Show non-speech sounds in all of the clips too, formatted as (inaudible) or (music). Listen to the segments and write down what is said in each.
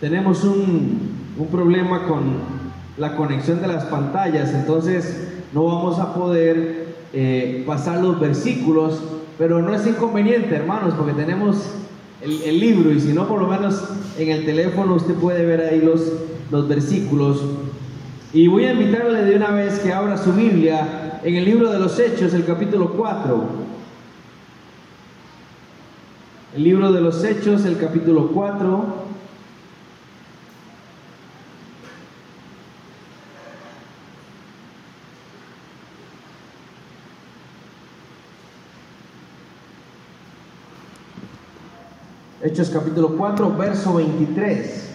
tenemos un, un problema con la conexión de las pantallas, entonces no vamos a poder eh, pasar los versículos, pero no es inconveniente, hermanos, porque tenemos el, libro y si no, por lo menos en el teléfono usted puede ver ahí los, los versículos. Y voy a invitarle de una vez que abra su Biblia en el libro de los Hechos, el capítulo 4. El libro de los Hechos, el capítulo 4. Hechos capítulo 4, verso 23.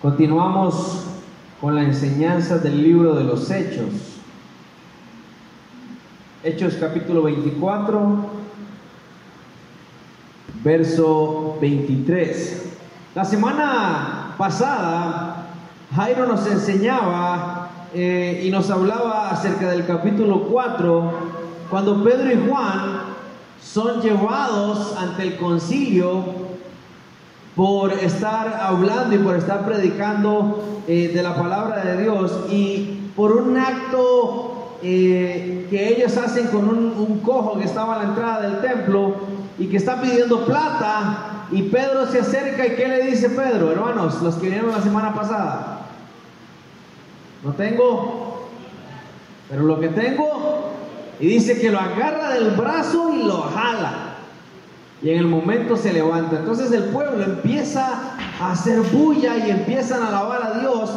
Continuamos con la enseñanza del libro de los Hechos. Hechos capítulo 24, verso 23. La semana pasada, Jairo nos enseñaba eh, y nos hablaba acerca del capítulo 4, cuando Pedro y Juan son llevados ante el concilio por estar hablando y por estar predicando eh, de la palabra de Dios y por un acto eh, que ellos hacen con un, cojo que estaba a la entrada del templo y que está pidiendo plata y Pedro se acerca y ¿qué le dice Pedro? Hermanos, los que vinieron la semana pasada, no tengo, pero lo que tengo y dice que lo agarra del brazo y lo jala. Y en el momento se levanta. Entonces el pueblo empieza a hacer bulla y empiezan a alabar a Dios.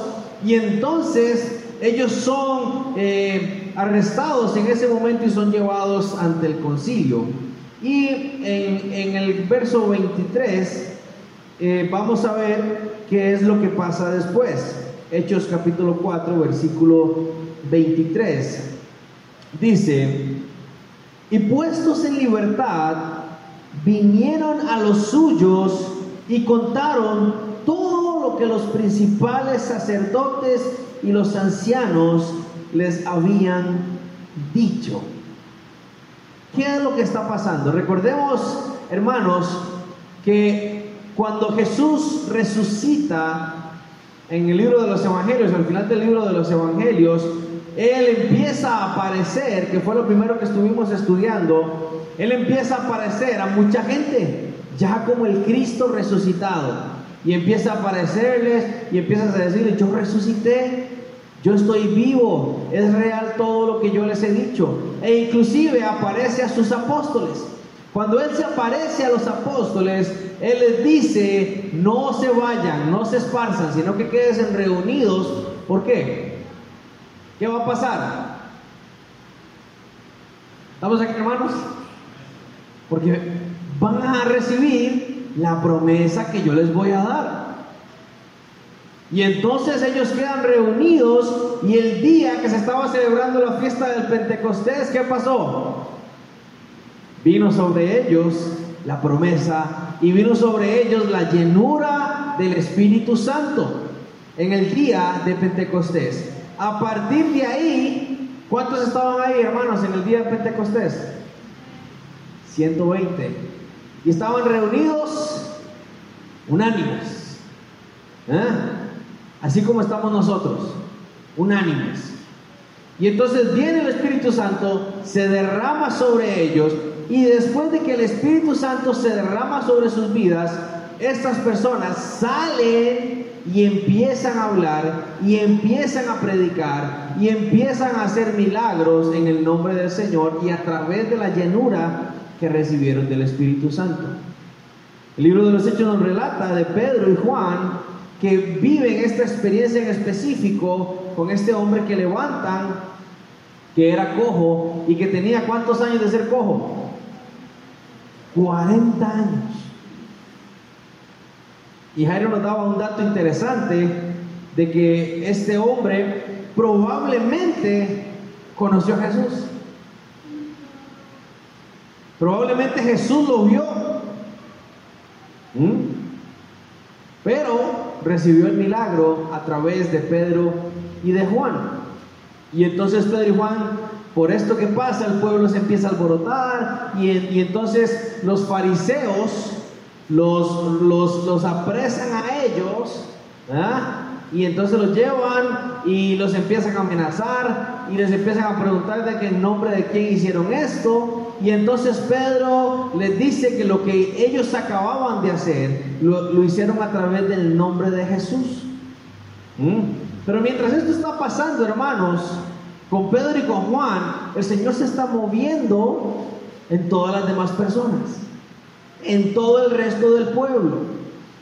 Y entonces ellos son eh, arrestados en ese momento y son llevados ante el concilio. Y en, el verso 23 eh, vamos a ver qué es lo que pasa después. Hechos capítulo 4, versículo 23. Dice, y puestos en libertad, vinieron a los suyos y contaron todo lo que los principales sacerdotes y los ancianos les habían dicho. ¿Qué es lo que está pasando? Recordemos, hermanos, que cuando Jesús resucita en el libro de los Evangelios, al final del libro de los Evangelios, él empieza a aparecer, que fue lo primero que estuvimos estudiando, Él empieza a aparecer a mucha gente, ya como el Cristo resucitado. Y empieza a aparecerles y empiezas a decirles, yo resucité, yo estoy vivo, es real todo lo que yo les he dicho. E inclusive aparece a sus apóstoles. Cuando Él se aparece a los apóstoles, Él les dice, no se vayan, no se esparzan, sino que queden reunidos. ¿Por qué? ¿Qué va a pasar? ¿Estamos aquí, hermanos? Porque van a recibir la promesa que yo les voy a dar. Y entonces ellos quedan reunidos y el día que se estaba celebrando la fiesta del Pentecostés, ¿qué pasó? Vino sobre ellos la promesa y vino sobre ellos la llenura del Espíritu Santo en el día de Pentecostés. A partir de ahí, ¿cuántos estaban ahí, hermanos, en el día de Pentecostés? 120. Y estaban reunidos unánimes. ¿eh? Así como estamos nosotros, unánimes. Y entonces viene el Espíritu Santo, se derrama sobre ellos, y después de que el Espíritu Santo se derrama sobre sus vidas, estas personas salen y empiezan a hablar y empiezan a predicar y empiezan a hacer milagros en el nombre del Señor y a través de la llenura que recibieron del Espíritu Santo. El libro de los Hechos nos relata de Pedro y Juan que viven esta experiencia en específico con este hombre que levantan, que era cojo y que tenía cuántos años de ser cojo? 40 años. Y Jairo nos daba un dato interesante de que este hombre probablemente conoció a Jesús. Probablemente Jesús lo vio. ¿Mm? Pero recibió el milagro a través de Pedro y de Juan. Y entonces Pedro y Juan, por esto que pasa, el pueblo se empieza a alborotar y, y entonces los fariseos los, los, los apresan a ellos, y entonces los llevan y los empiezan a amenazar y les empiezan a preguntar de qué nombre de quién hicieron esto. Y entonces Pedro les dice que lo que ellos acababan de hacer lo, hicieron a través del nombre de Jesús. ¿Mm? Pero mientras esto está pasando, hermanos, con Pedro y con Juan, el Señor se está moviendo en todas las demás personas, en todo el resto del pueblo,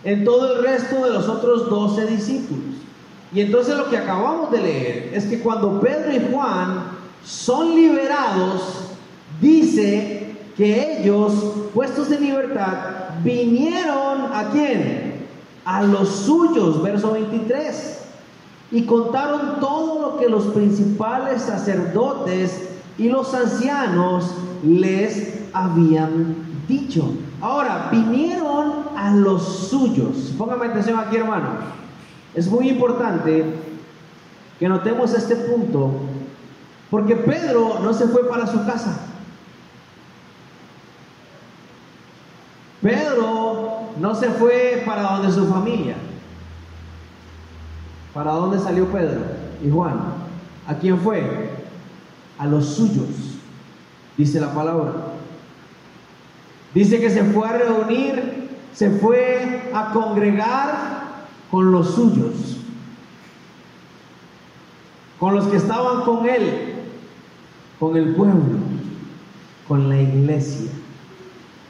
en todo el resto de los otros doce discípulos. Y entonces lo que acabamos de leer es que cuando Pedro y Juan son liberados, dice que ellos, puestos en libertad, vinieron a quién? A los suyos, verso 23. Y contaron todo lo que los principales sacerdotes y los ancianos les habían dicho. Ahora, vinieron a los suyos. Póngame atención aquí, hermano. Es muy importante que notemos este punto, porque Pedro no se fue para su casa. Pedro no se fue para donde su familia. ¿Para dónde salió Pedro y Juan? ¿A quién fue? A los suyos, dice la palabra. Dice que se fue a reunir, se fue a congregar con los suyos, con los que estaban con él, con el pueblo, con la iglesia.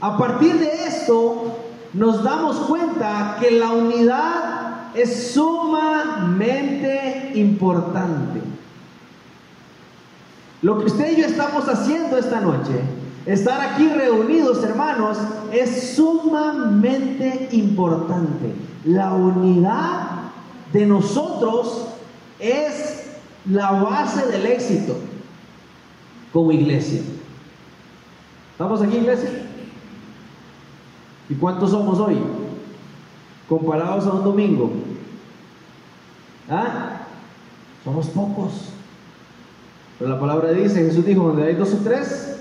A partir de esto nos damos cuenta que la unidad es sumamente importante. Lo que usted y yo estamos haciendo esta noche, estar aquí reunidos hermanos, es sumamente importante. La unidad de nosotros es la base del éxito como iglesia. ¿Estamos aquí, iglesia? ¿Y cuántos somos hoy? Comparados a un domingo. ¿Ah? Somos pocos. Pero la palabra dice, Jesús dijo, donde hay dos o tres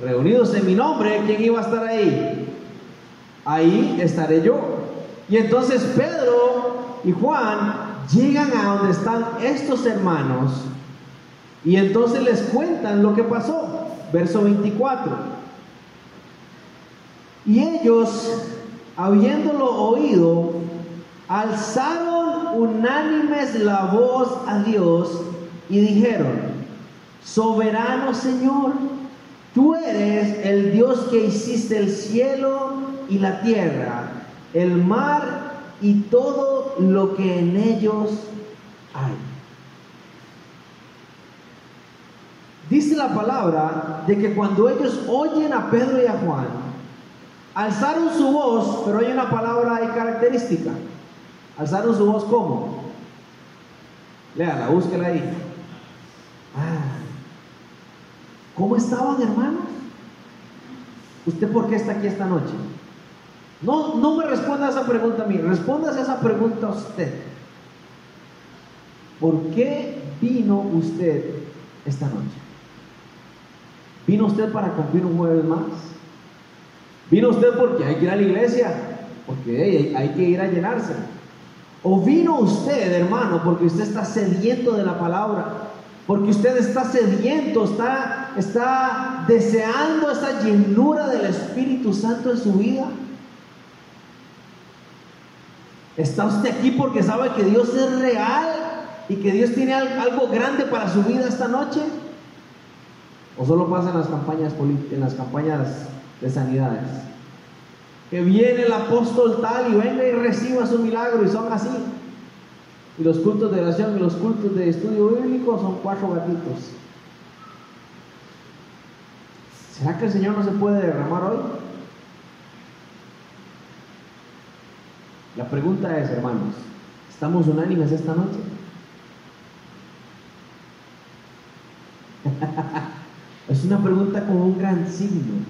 reunidos en mi nombre, ¿quién iba a estar ahí? Ahí estaré yo. Y entonces Pedro y Juan llegan a donde están estos hermanos y entonces les cuentan lo que pasó. Verso 24. Y ellos, habiéndolo oído, alzaron unánimes la voz a Dios y dijeron, soberano Señor, tú eres el Dios que hiciste el cielo y la tierra el mar y todo lo que en ellos hay. Dice la palabra de que cuando ellos oyen a Pedro y a Juan, alzaron su voz, pero hay una palabra y característica. Alzaron su voz como. Léala, búsquela ahí. Ah. ¿Cómo estaban, hermanos? ¿Usted por qué está aquí esta noche? No, no me responda a esa pregunta a mí, responda esa pregunta a usted. ¿Por qué vino usted esta noche? ¿Vino usted para cumplir un jueves más? ¿Vino usted porque hay que ir a la iglesia? Porque hay que ir a llenarse. ¿O vino usted, hermano, porque usted está sediento de la palabra? Porque usted está sediento, está, está deseando esa llenura del Espíritu Santo en su vida. ¿Está usted aquí porque sabe que Dios es real y que Dios tiene algo grande para su vida esta noche? ¿O solo pasa en las campañas en las campañas de sanidades? Que viene el apóstol tal y venga y reciba su milagro y son así. Y los cultos de oración y los cultos de estudio bíblico son cuatro gatitos. ¿Será que el Señor no se puede derramar hoy? La pregunta es, hermanos, ¿estamos unánimes esta noche? (laughs) es una pregunta con un gran signo.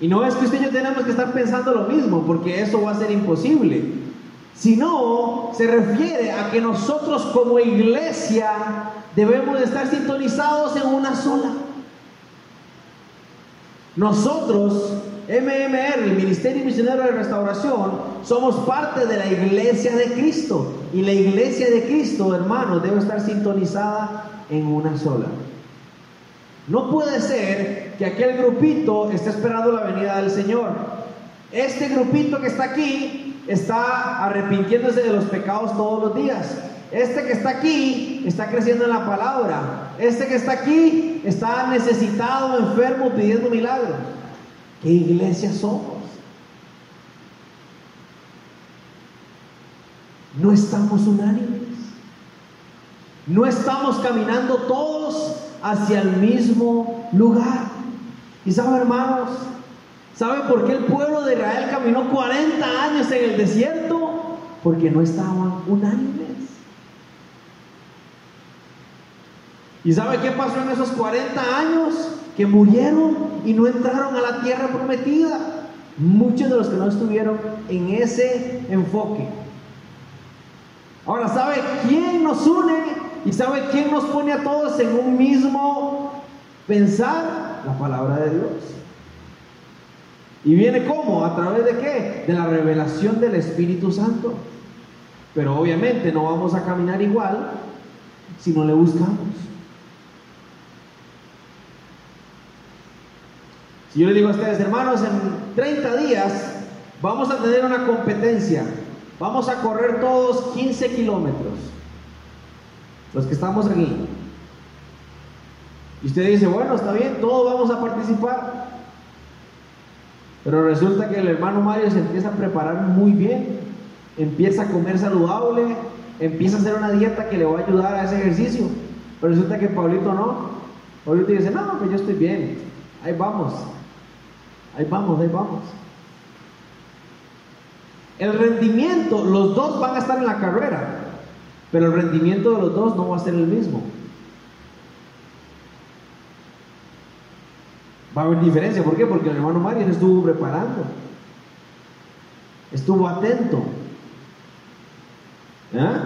Y no es que usted y yo tenemos que estar pensando lo mismo, porque eso va a ser imposible. Sino se refiere a que nosotros como iglesia debemos de estar sintonizados en una sola. Nosotros MMR, el Ministerio Misionero de Restauración, somos parte de la iglesia de Cristo. Y la iglesia de Cristo, hermanos, debe estar sintonizada en una sola. No puede ser que aquel grupito esté esperando la venida del Señor. Este grupito que está aquí está arrepintiéndose de los pecados todos los días. Este que está aquí está creciendo en la palabra. Este que está aquí está necesitado, enfermo, pidiendo milagros. ¿Qué iglesia somos? No estamos unánimes. No estamos caminando todos hacia el mismo lugar. Y saben, hermanos, ¿sabe por qué el pueblo de Israel caminó 40 años en el desierto? Porque no estaban unánimes. ¿Y sabe qué pasó en esos 40 años? Que murieron y no entraron a la tierra prometida. Muchos de los que no estuvieron en ese enfoque. Ahora, ¿sabe quién nos une ¿Y sabe quién nos pone a todos en un mismo pensar? La palabra de Dios. ¿Y viene cómo? ¿A través de qué? De la revelación del Espíritu Santo. Pero obviamente no vamos a caminar igual si no le buscamos. Si yo le digo a ustedes, hermanos, en 30 días vamos a tener una competencia. Vamos a correr todos 15 kilómetros los que estamos aquí. Y usted dice, bueno, está bien, todos vamos a participar. Pero resulta que el hermano Mario se empieza a preparar muy bien, empieza a comer saludable, empieza a hacer una dieta que le va a ayudar a ese ejercicio. Pero resulta que Pablito no. Pablito dice, no, pues yo estoy bien, ahí vamos, ahí vamos, ahí vamos. El rendimiento, los dos van a estar en la carrera, pero el rendimiento de los dos no va a ser el mismo. Va a haber diferencia. ¿Por qué? Porque el hermano Mario estuvo preparando. Estuvo atento. ¿Eh?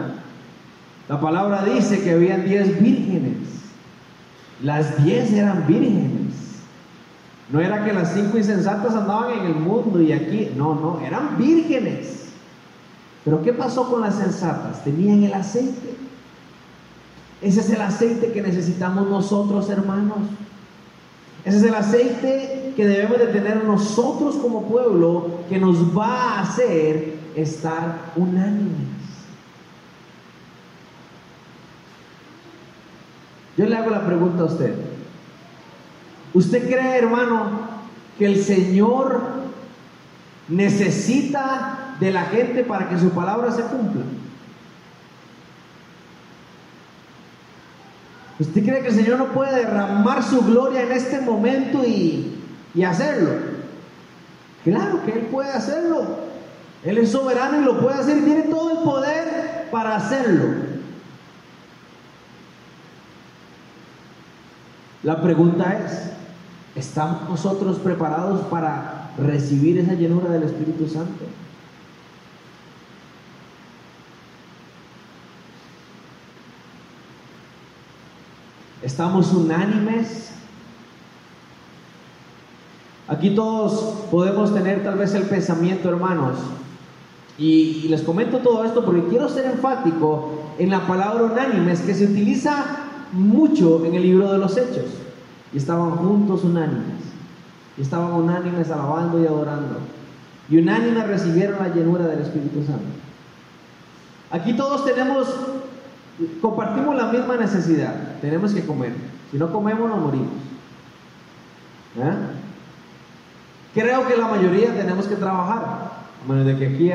La palabra dice que habían diez vírgenes. Las diez eran vírgenes. No era que las cinco insensatas andaban en el mundo y aquí. No, no, eran vírgenes. Pero ¿qué pasó con las sensatas? Tenían el aceite. Ese es el aceite que necesitamos nosotros, hermanos. Ese es el aceite que debemos de tener nosotros como pueblo que nos va a hacer estar unánimes. Yo le hago la pregunta a usted. ¿Usted cree, hermano, que el Señor necesita de la gente para que su palabra se cumpla. ¿Usted cree que el Señor no puede derramar su gloria en este momento y, y hacerlo? Claro que Él puede hacerlo. Él es soberano y lo puede hacer tiene todo el poder para hacerlo. La pregunta es, ¿estamos nosotros preparados para recibir esa llenura del Espíritu Santo? ¿Estamos unánimes? Aquí todos podemos tener tal vez el pensamiento, hermanos. Y, les comento todo esto porque quiero ser enfático en la palabra unánimes que se utiliza mucho en el libro de los Hechos. Y estaban juntos unánimes. Y estaban unánimes alabando y adorando. Y unánimes recibieron la llenura del Espíritu Santo. Aquí todos tenemos compartimos la misma necesidad, tenemos que comer. Si no comemos, nos morimos. ¿Eh? Creo que la mayoría tenemos que trabajar, a menos de que aquí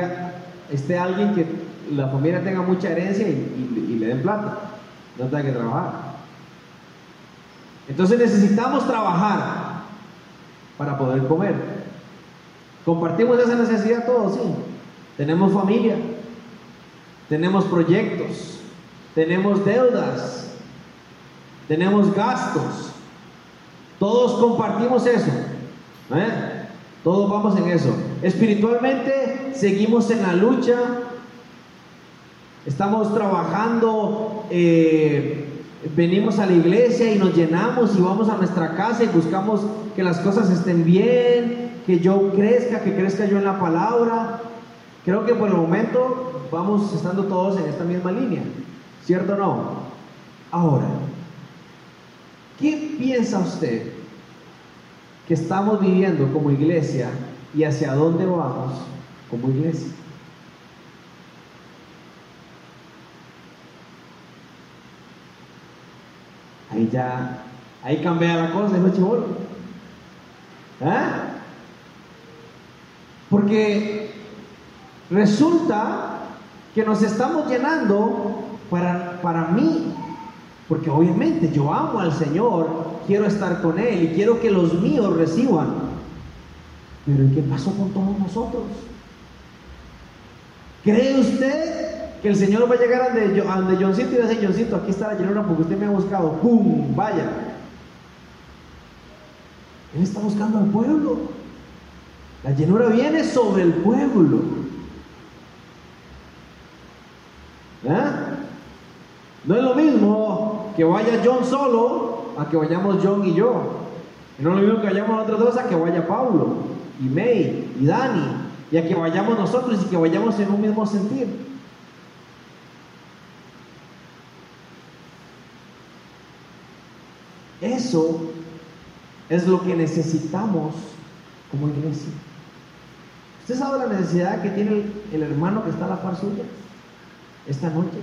esté alguien que la familia tenga mucha herencia y, le den plata. No tenga que trabajar. Entonces necesitamos trabajar para poder comer. Compartimos esa necesidad todos, sí. Tenemos familia, tenemos proyectos, tenemos deudas, tenemos gastos. Todos compartimos eso. ¿eh? Todos vamos en eso. Espiritualmente seguimos en la lucha. Estamos trabajando eh, venimos a la iglesia y nos llenamos y vamos a nuestra casa y buscamos que las cosas estén bien, que yo crezca, que crezca yo en la palabra. Creo que por el momento vamos estando todos en esta misma línea, ¿cierto o no? Ahora, ¿qué piensa usted que estamos viviendo como iglesia y hacia dónde vamos como iglesia? Ahí ya, ahí cambia la cosa, dijo Chibolo. ¿Eh? Porque resulta que nos estamos llenando para, para mí, porque obviamente yo amo al Señor, quiero estar con Él y quiero que los míos reciban. Pero ¿y qué pasó con todos nosotros? ¿Cree usted que el Señor va a llegar a donde, Johncito y va a decir, Johncito, aquí está la llenura porque usted me ha buscado. ¡Pum! Vaya. Él está buscando al pueblo. La llenura viene sobre el pueblo. ¿Eh? No es lo mismo que vaya John solo a que vayamos John y yo. No es lo mismo que vayamos nosotros dos a que vaya Pablo y May y Dani. Y a que vayamos nosotros y que vayamos en un mismo sentir. Eso es lo que necesitamos como iglesia. ¿Usted sabe la necesidad que tiene el, hermano que está a la par suya esta noche?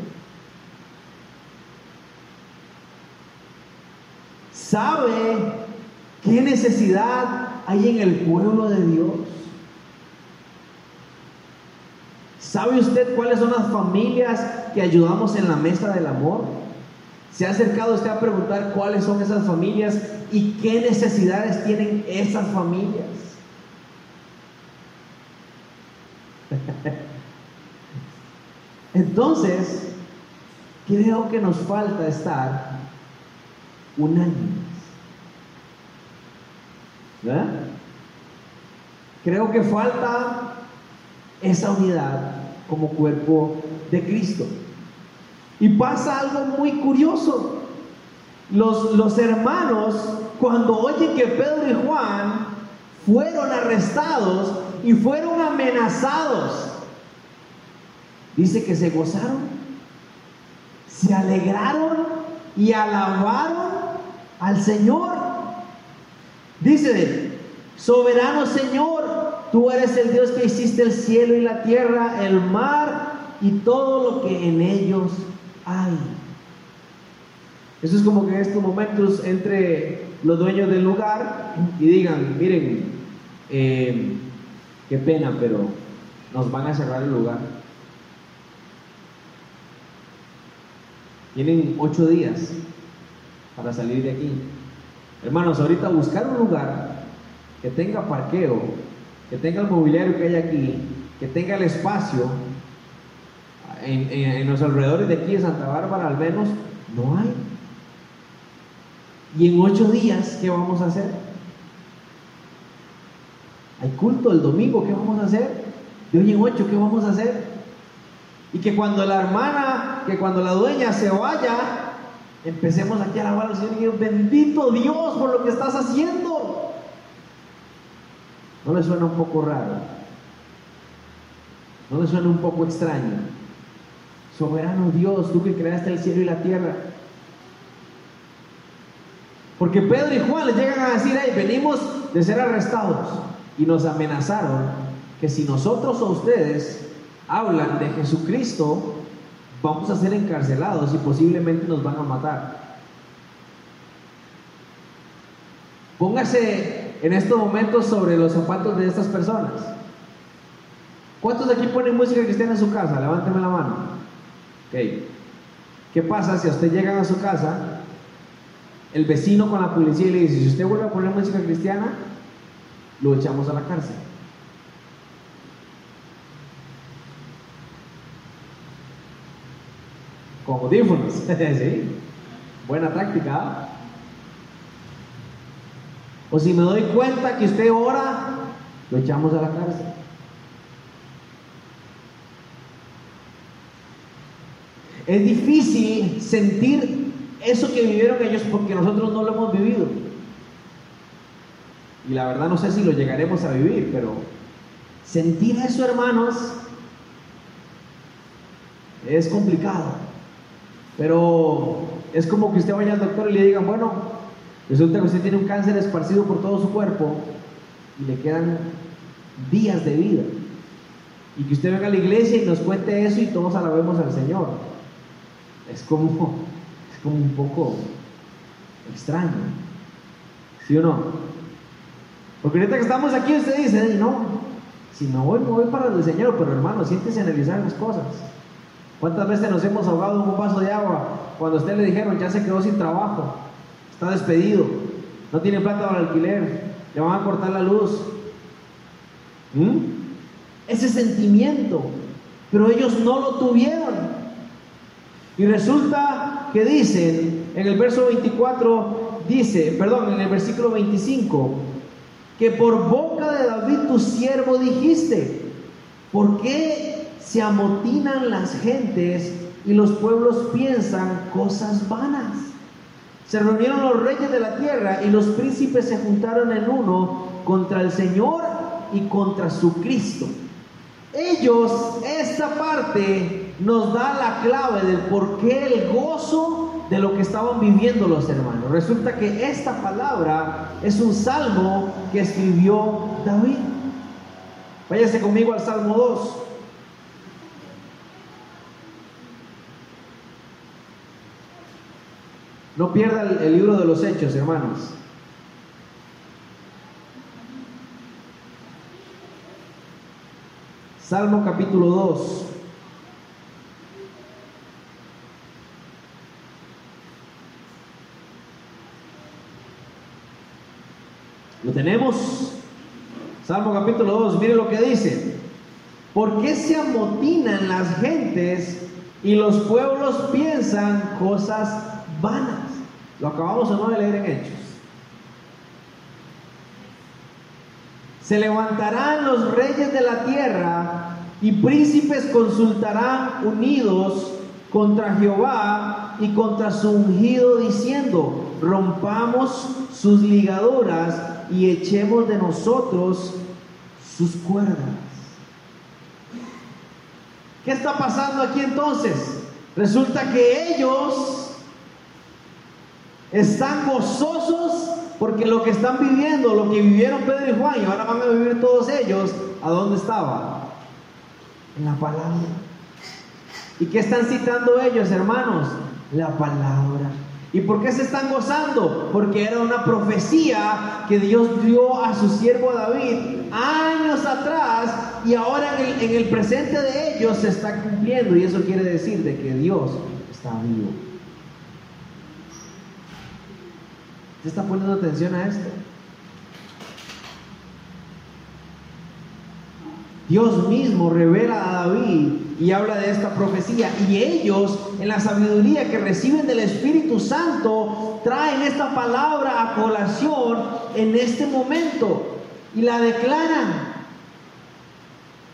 ¿Sabe qué necesidad hay en el pueblo de Dios? ¿Sabe usted cuáles son las familias que ayudamos en la mesa del amor? ¿Se ha acercado usted a preguntar cuáles son esas familias y qué necesidades tienen esas familias? (laughs) Entonces, creo que nos falta estar unánimes. Creo que falta esa unidad como cuerpo de Cristo. Y pasa algo muy curioso. Los, los hermanos, cuando oyen que Pedro y Juan fueron arrestados y fueron amenazados, dice que se gozaron, se alegraron y alabaron al Señor. Dice, soberano Señor, tú eres el Dios que hiciste el cielo y la tierra, el mar y todo lo que en ellos hay. Eso es como que en estos momentos entre los dueños del lugar y digan, miren, eh, qué pena, pero nos van a cerrar el lugar. Tienen ocho días para salir de aquí. Hermanos, ahorita buscar un lugar que tenga parqueo, que tenga el mobiliario que hay aquí, que tenga el espacio, en, los alrededores de aquí de Santa Bárbara al menos no hay. Y en ocho días, ¿qué vamos a hacer? Hay culto el domingo, ¿qué vamos a hacer? De hoy en ocho, ¿qué vamos a hacer? Y que cuando la hermana, que cuando la dueña se vaya, empecemos aquí a alabar al Señor y Dios, bendito Dios por lo que estás haciendo. ¿No le suena un poco raro? ¿No le suena un poco extraño? Soberano Dios, tú que creaste el cielo y la tierra. Porque Pedro y Juan les llegan a decir, hey, venimos de ser arrestados. Y nos amenazaron que si nosotros o ustedes hablan de Jesucristo, vamos a ser encarcelados y posiblemente nos van a matar. Póngase en estos momentos sobre los zapatos de estas personas. ¿Cuántos de aquí ponen música cristiana en su casa? Levánteme la mano. ¿Qué pasa si a usted llega a su casa, el vecino con la policía le dice, si usted vuelve a poner música cristiana, lo echamos a la cárcel? Con audífonos, (laughs) ¿sí? Buena táctica. ¿ah? O si me doy cuenta que usted ora, lo echamos a la cárcel. Es difícil sentir eso que vivieron ellos porque nosotros no lo hemos vivido. Y la verdad no sé si lo llegaremos a vivir, pero sentir eso, hermanos, es complicado. Pero es como que usted vaya al doctor y le digan, bueno, resulta que usted tiene un cáncer esparcido por todo su cuerpo y le quedan días de vida. Y que usted venga a la iglesia y nos cuente eso y todos alabemos al Señor. Es como, como un poco extraño. ¿Sí o no? Porque ahorita que estamos aquí usted dice, no, si no voy, no voy para el Señor, pero hermano, siéntese a analizar las cosas. ¿Cuántas veces nos hemos ahogado en un vaso de agua cuando a usted le dijeron ya se quedó sin trabajo, está despedido, no tiene plata para alquiler, le van a cortar la luz? ¿Mm? Ese sentimiento, pero ellos no lo tuvieron. Y resulta que dicen, en el verso 24, dice, perdón, en el versículo 25, que por boca de David tu siervo dijiste, ¿por qué se amotinan las gentes y los pueblos piensan cosas vanas. Se reunieron los reyes de la tierra y los príncipes se juntaron en uno contra el Señor y contra su Cristo. Ellos, esta parte nos da la clave del por qué el gozo de lo que estaban viviendo los hermanos. Resulta que esta palabra es un salmo que escribió David. Váyase conmigo al Salmo 2. No pierda el, libro de los hechos, hermanos. Salmo capítulo 2. ¿Lo tenemos? Salmo capítulo 2, mire lo que dice. ¿Por qué se amotinan las gentes y los pueblos piensan cosas vanas? Lo acabamos de leer en Hechos. Se levantarán los reyes de la tierra y príncipes consultarán unidos contra Jehová y contra su ungido diciendo, rompamos sus ligaduras y echemos de nosotros sus cuerdas. ¿Qué está pasando aquí entonces? Resulta que ellos están gozosos porque lo que están viviendo, lo que vivieron Pedro y Juan y ahora van a vivir todos ellos, ¿a dónde estaba? En la palabra. ¿Y qué están citando ellos, hermanos? La palabra. ¿Y por qué se están gozando? Porque era una profecía que Dios dio a su siervo David años atrás y ahora en el, en el presente de ellos se está cumpliendo. Y eso quiere decir de que Dios está vivo. ¿Usted está poniendo atención a esto? Dios mismo revela a David y habla de esta profecía. Y ellos, en la sabiduría que reciben del Espíritu Santo, traen esta palabra a colación en este momento y la declaran.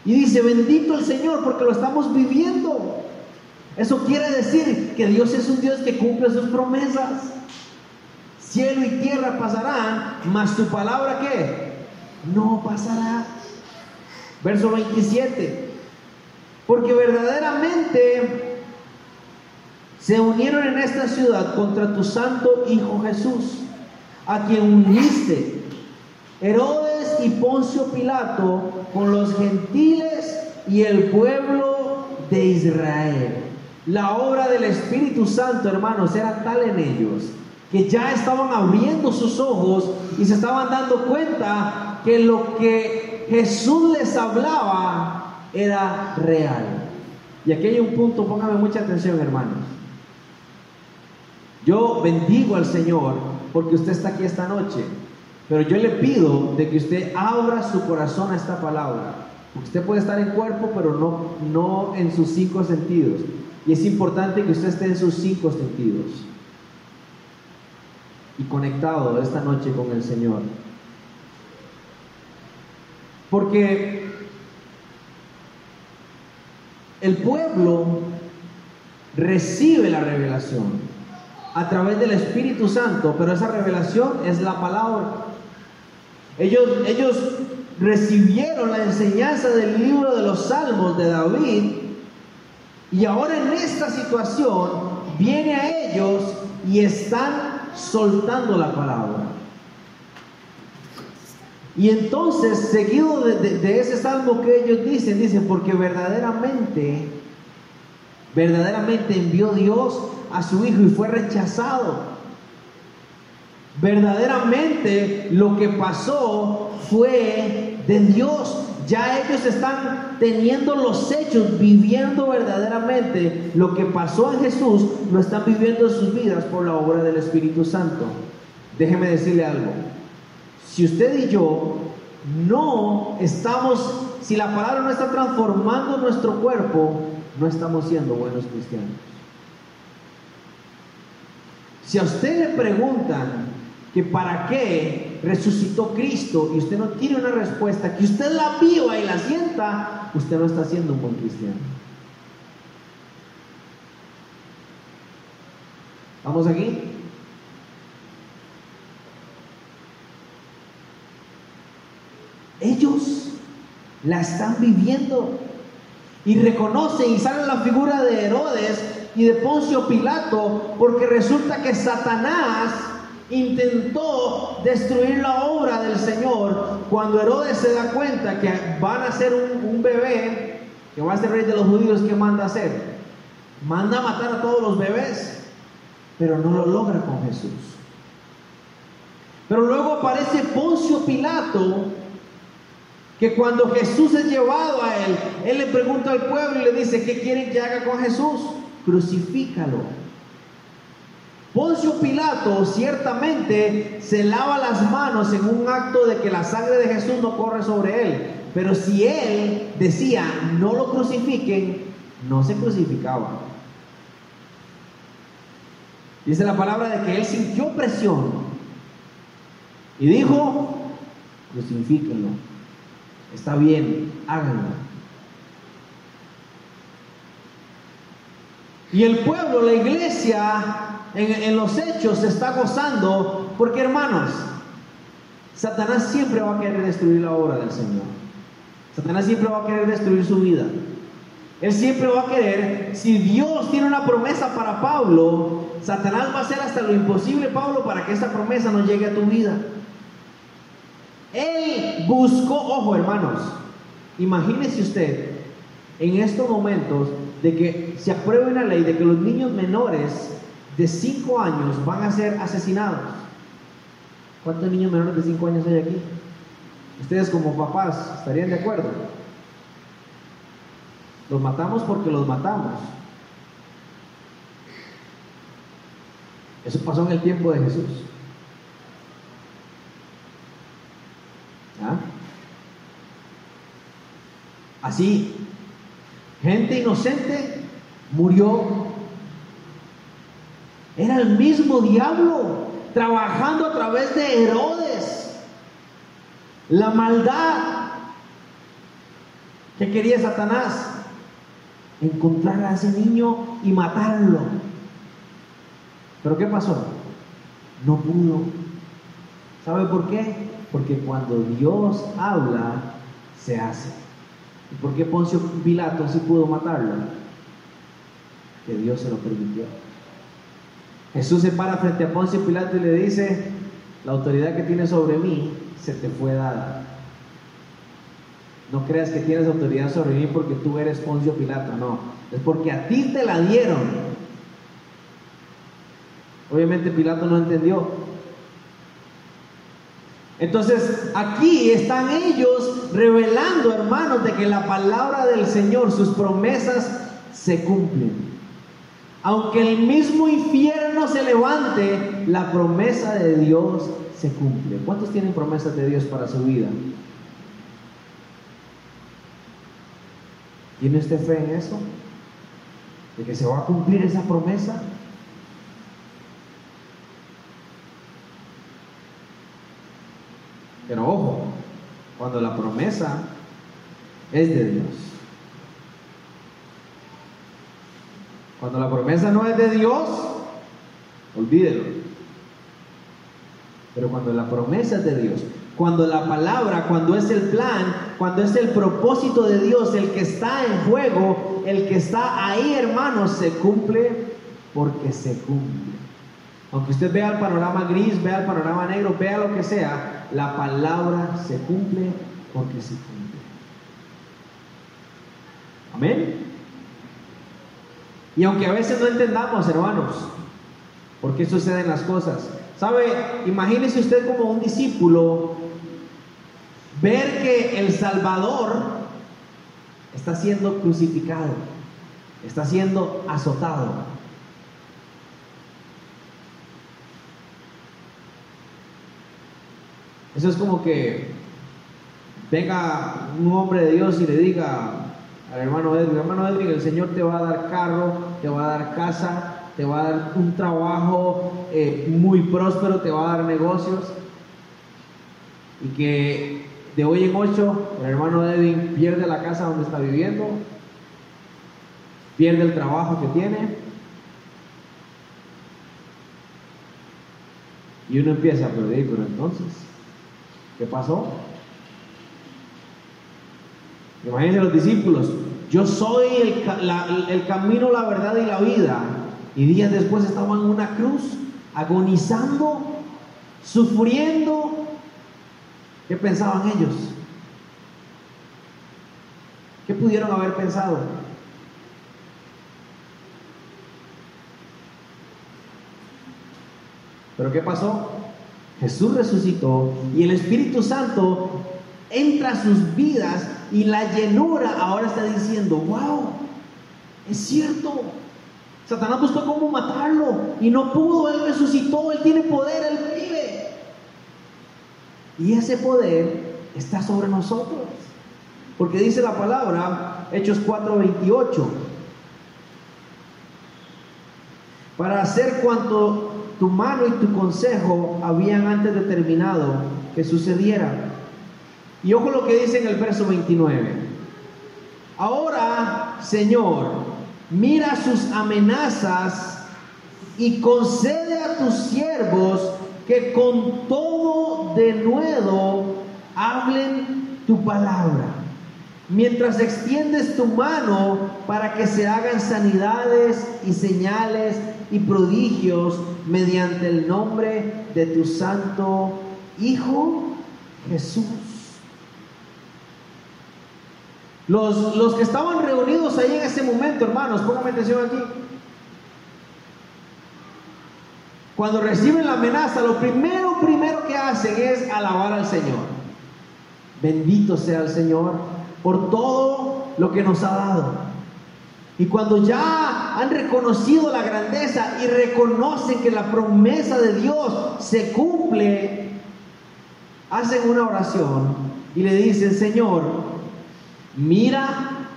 Y dice, bendito el Señor porque lo estamos viviendo. Eso quiere decir que Dios es un Dios que cumple sus promesas. Cielo y tierra pasarán, mas tu palabra qué? No pasará. Verso 27. Porque verdaderamente se unieron en esta ciudad contra tu santo Hijo Jesús, a quien uniste Herodes y Poncio Pilato con los gentiles y el pueblo de Israel. La obra del Espíritu Santo, hermanos, era tal en ellos que ya estaban abriendo sus ojos y se estaban dando cuenta que lo que Jesús les hablaba era real. Y aquí hay un punto, póngame mucha atención hermanos. Yo bendigo al Señor porque usted está aquí esta noche, pero yo le pido de que usted abra su corazón a esta palabra. Porque usted puede estar en cuerpo, pero no, no en sus cinco sentidos. Y es importante que usted esté en sus cinco sentidos y conectado esta noche con el Señor. Porque el pueblo recibe la revelación. a través del Espíritu Santo, pero esa revelación es la palabra. Ellos, ellos recibieron la enseñanza del libro de los Salmos de David y ahora en esta situación viene a ellos y están soltando la palabra. Y entonces, seguido de, ese salmo que ellos dicen, dicen, porque verdaderamente, verdaderamente envió Dios a su Hijo y fue rechazado. Verdaderamente lo que pasó fue de Dios. Ya ellos están teniendo los hechos, viviendo verdaderamente lo que pasó en Jesús, lo están viviendo en sus vidas por la obra del Espíritu Santo. Déjeme decirle algo. Si usted y yo no estamos, si la palabra no está transformando nuestro cuerpo, no estamos siendo buenos cristianos. Si a usted le preguntan que para qué resucitó Cristo y usted no tiene una respuesta, que usted la viva y la sienta, usted no está siendo un buen cristiano. ¿Vamos aquí? Ellos la están viviendo y reconocen y sale la figura de Herodes y de Poncio Pilato porque resulta que Satanás intentó destruir la obra del Señor cuando Herodes se da cuenta que van a ser un, bebé que va a ser rey de los judíos, ¿qué manda hacer? Manda matar a todos los bebés, pero no lo logra con Jesús. Pero luego aparece Poncio Pilato, que cuando Jesús es llevado a él, él le pregunta al pueblo y le dice, ¿qué quieren que haga con Jesús? Crucifícalo. Poncio Pilato ciertamente se lava las manos en un acto de que la sangre de Jesús no corre sobre él. Pero si él decía no lo crucifiquen, no se crucificaba. Dice la palabra de que él sintió presión y dijo, crucifíquenlo. Está bien, háganlo. Y el pueblo, la iglesia, en, los hechos se está gozando, porque hermanos, Satanás siempre va a querer destruir la obra del Señor. Satanás siempre va a querer destruir su vida. Él siempre va a querer, si Dios tiene una promesa para Pablo, Satanás va a hacer hasta lo imposible, Pablo, para que esa promesa no llegue a tu vida. Él buscó, ojo hermanos, imagínese usted en estos momentos de que se apruebe una ley de que los niños menores de 5 años van a ser asesinados. ¿Cuántos niños menores de 5 años hay aquí? Ustedes como papás estarían de acuerdo. Los matamos porque los matamos. Eso pasó en el tiempo de Jesús. ¿Ah? Así, gente inocente murió era el mismo diablo trabajando a través de Herodes. La maldad que quería Satanás. Encontrar a ese niño y matarlo. Pero ¿qué pasó? No pudo. ¿Sabe por qué? Porque cuando Dios habla, se hace. ¿Y por qué Poncio Pilato sí pudo matarlo? Que Dios se lo permitió. Jesús se para frente a Poncio Pilato y le dice, la autoridad que tienes sobre mí se te fue dada. No creas que tienes autoridad sobre mí porque tú eres Poncio Pilato, no. Es porque a ti te la dieron. Obviamente Pilato no entendió. Entonces aquí están ellos revelando, hermanos, de que la palabra del Señor, sus promesas se cumplen. Aunque el mismo infierno se levante, la promesa de Dios se cumple. ¿Cuántos tienen promesas de Dios para su vida? ¿Tiene usted fe en eso? ¿De que se va a cumplir esa promesa? Pero ojo, cuando la promesa es de Dios. Cuando la promesa no es de Dios, olvídelo. Pero cuando la promesa es de Dios, cuando la palabra, cuando es el plan, cuando es el propósito de Dios, el que está en juego, el que está ahí, hermanos, se cumple porque se cumple. Aunque usted vea el panorama gris, vea el panorama negro, vea lo que sea, la palabra se cumple porque se cumple. Amén. Y aunque a veces no entendamos, hermanos, por qué suceden las cosas. ¿Sabe? Imagínese usted como un discípulo ver que el Salvador está siendo crucificado, está siendo azotado. Eso es como que venga un hombre de Dios y le diga al hermano Edwin, hermano Edwin, el Señor te va a dar carro, te va a dar casa, te va a dar un trabajo eh, muy próspero, te va a dar negocios. Y que de hoy en ocho el hermano Edwin pierde la casa donde está viviendo, pierde el trabajo que tiene. Y uno empieza a perder, pero entonces, ¿qué pasó? Imagínense los discípulos, yo soy el, camino, la verdad y la vida. Y días después estaban en una cruz, agonizando, sufriendo. ¿Qué pensaban ellos? ¿Qué pudieron haber pensado? Pero ¿qué pasó? Jesús resucitó y el Espíritu Santo entra a sus vidas y la llenura ahora está diciendo, wow, es cierto. Satanás buscó cómo matarlo y no pudo, él resucitó, él tiene poder, él vive. Y ese poder está sobre nosotros. Porque dice la palabra, Hechos 4:28, para hacer cuanto tu mano y tu consejo habían antes determinado que sucediera y ojo lo que dice en el verso 29. Ahora, Señor, mira sus amenazas y concede a tus siervos que con todo de nuevo hablen tu palabra. Mientras extiendes tu mano para que se hagan sanidades y señales y prodigios mediante el nombre de tu santo Hijo Jesús. Los, que estaban reunidos ahí en ese momento, hermanos, pónganme atención aquí. Cuando reciben la amenaza, lo primero, primero que hacen es alabar al Señor. Bendito sea el Señor por todo lo que nos ha dado. Y cuando ya han reconocido la grandeza y reconocen que la promesa de Dios se cumple, hacen una oración y le dicen, Señor, mira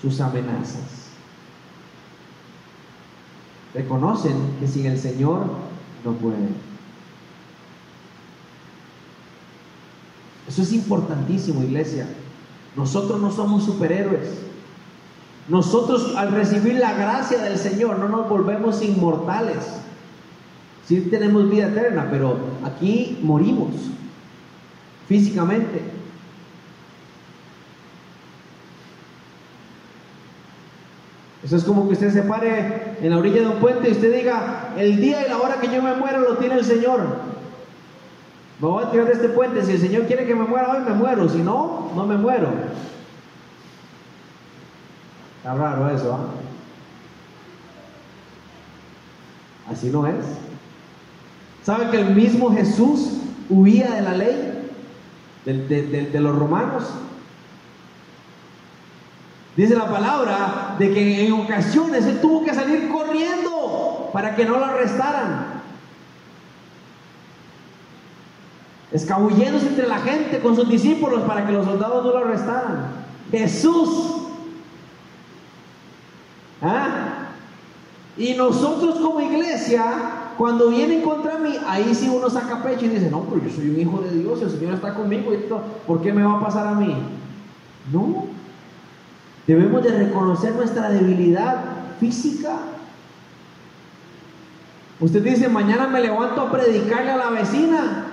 sus amenazas. Reconocen que sin el Señor no pueden. Eso es importantísimo, iglesia. Nosotros no somos superhéroes. Nosotros al recibir la gracia del Señor no nos volvemos inmortales. Sí tenemos vida eterna, pero aquí morimos físicamente. Eso es como que usted se pare en la orilla de un puente y usted diga, el día y la hora que yo me muero lo tiene el Señor. Me voy a tirar de este puente, si el Señor quiere que me muera hoy, me muero, si no, no me muero. Está raro eso, ¿ah? Así no es. ¿Sabe que el mismo Jesús huía de la ley? de los romanos. Dice la palabra de que en ocasiones él tuvo que salir corriendo para que no lo arrestaran. Escabulléndose entre la gente con sus discípulos para que los soldados no lo arrestaran. Jesús. ¿Ah? Y nosotros como iglesia, cuando vienen contra mí, ahí sí uno saca pecho y dice, no, pero yo soy un hijo de Dios, el Señor está conmigo, y ¿por qué me va a pasar a mí? No, Debemos de reconocer nuestra debilidad física. Usted dice, mañana me levanto a predicarle a la vecina.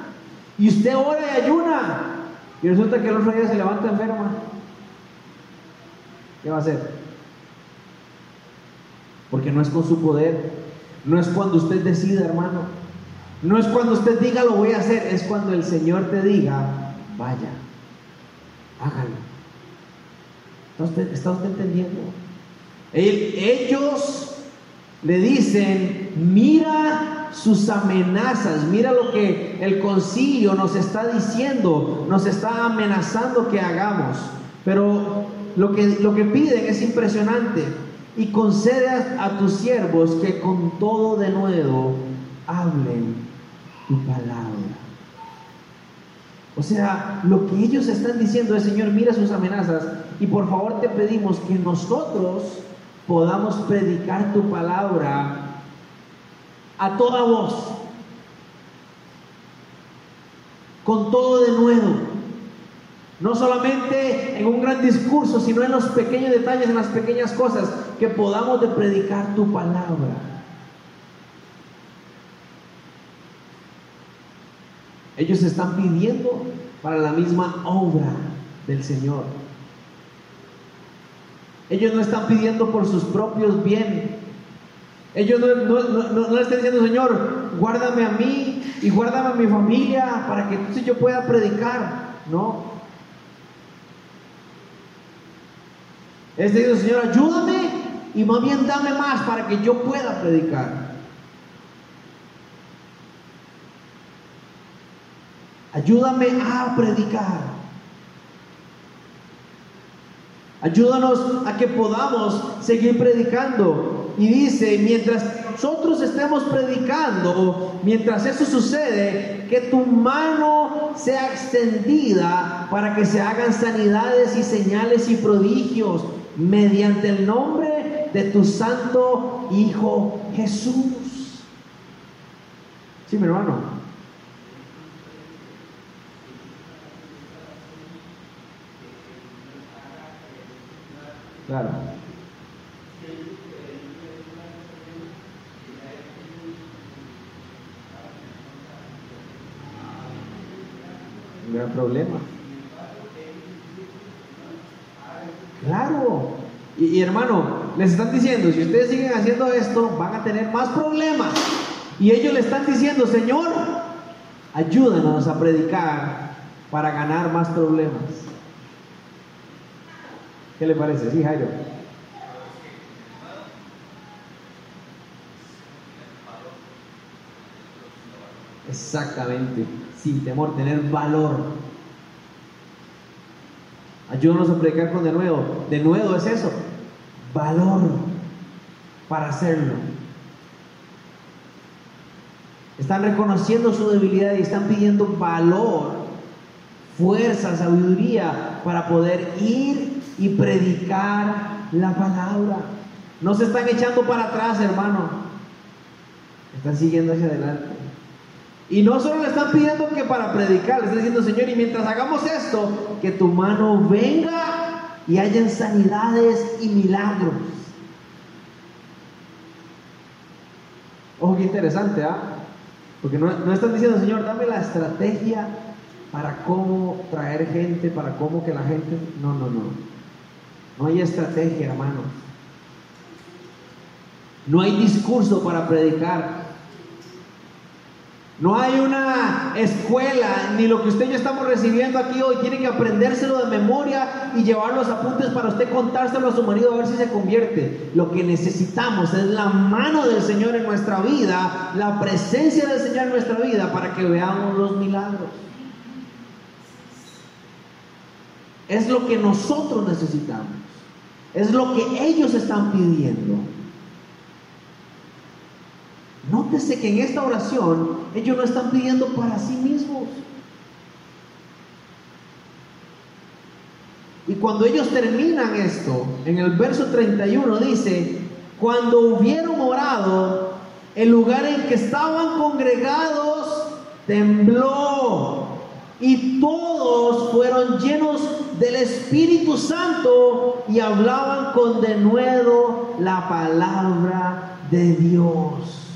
Y usted ora y ayuna. Y resulta que el otro día se levanta enferma. ¿Qué va a hacer? Porque no es con su poder. No es cuando usted decida, hermano. No es cuando usted diga lo voy a hacer. Es cuando el Señor te diga, vaya, hágalo. ¿Está usted, entendiendo? Ellos le dicen, mira sus amenazas, mira lo que el concilio nos está diciendo, nos está amenazando que hagamos. Pero lo que, lo que piden es impresionante. Y concede a, tus siervos que con todo de nuevo hablen tu palabra. O sea, lo que ellos están diciendo es, Señor, mira sus amenazas y por favor te pedimos que nosotros podamos predicar tu palabra a toda voz, con todo de nuevo. No solamente en un gran discurso, sino en los pequeños detalles, en las pequeñas cosas, que podamos de predicar tu palabra. Ellos están pidiendo para la misma obra del Señor. Ellos no están pidiendo por sus propios bienes. Ellos no, le están diciendo, Señor, guárdame a mí y guárdame a mi familia para que entonces yo pueda predicar. No. Es decir, Señor, ayúdame y más bien dame más para que yo pueda predicar. Ayúdame a predicar. Ayúdanos a que podamos seguir predicando. Y dice, mientras nosotros estemos predicando, mientras eso sucede, que tu mano sea extendida para que se hagan sanidades y señales y prodigios mediante el nombre de tu santo Hijo Jesús. Sí, mi hermano. Claro. Un gran problema. Claro. Y, hermano, les están diciendo, si ustedes siguen haciendo esto, van a tener más problemas. Y ellos le están diciendo, Señor, ayúdanos a predicar para ganar más problemas. ¿Qué le parece? Sí, Jairo. Exactamente, sin temor, tener valor. Ayúdanos a predicar con de nuevo. De nuevo es eso, valor para hacerlo. Están reconociendo su debilidad y están pidiendo valor, fuerza, sabiduría para poder ir y predicar la palabra. No se están echando para atrás, hermano. Están siguiendo hacia adelante. Y no solo le están pidiendo que para predicar, le están diciendo, Señor, y mientras hagamos esto, que tu mano venga y hayan sanidades y milagros. Ojo, qué interesante, ¿ah? Porque no, no están diciendo, Señor, dame la estrategia para cómo traer gente, para cómo que la gente... No, no, no. No hay estrategia, hermanos. No hay discurso para predicar. No hay una escuela, ni lo que usted y yo estamos recibiendo aquí hoy. Tiene que aprendérselo de memoria y llevar los apuntes para usted contárselo a su marido a ver si se convierte. Lo que necesitamos es la mano del Señor en nuestra vida, la presencia del Señor en nuestra vida para que veamos los milagros. Es lo que nosotros necesitamos. Es lo que ellos están pidiendo. Nótese que en esta oración ellos no están pidiendo para sí mismos. Y cuando ellos terminan esto, en el verso 31 dice, cuando hubieron orado, el lugar en que estaban congregados tembló y todos fueron llenos del Espíritu Santo y hablaban con denuedo la palabra de Dios.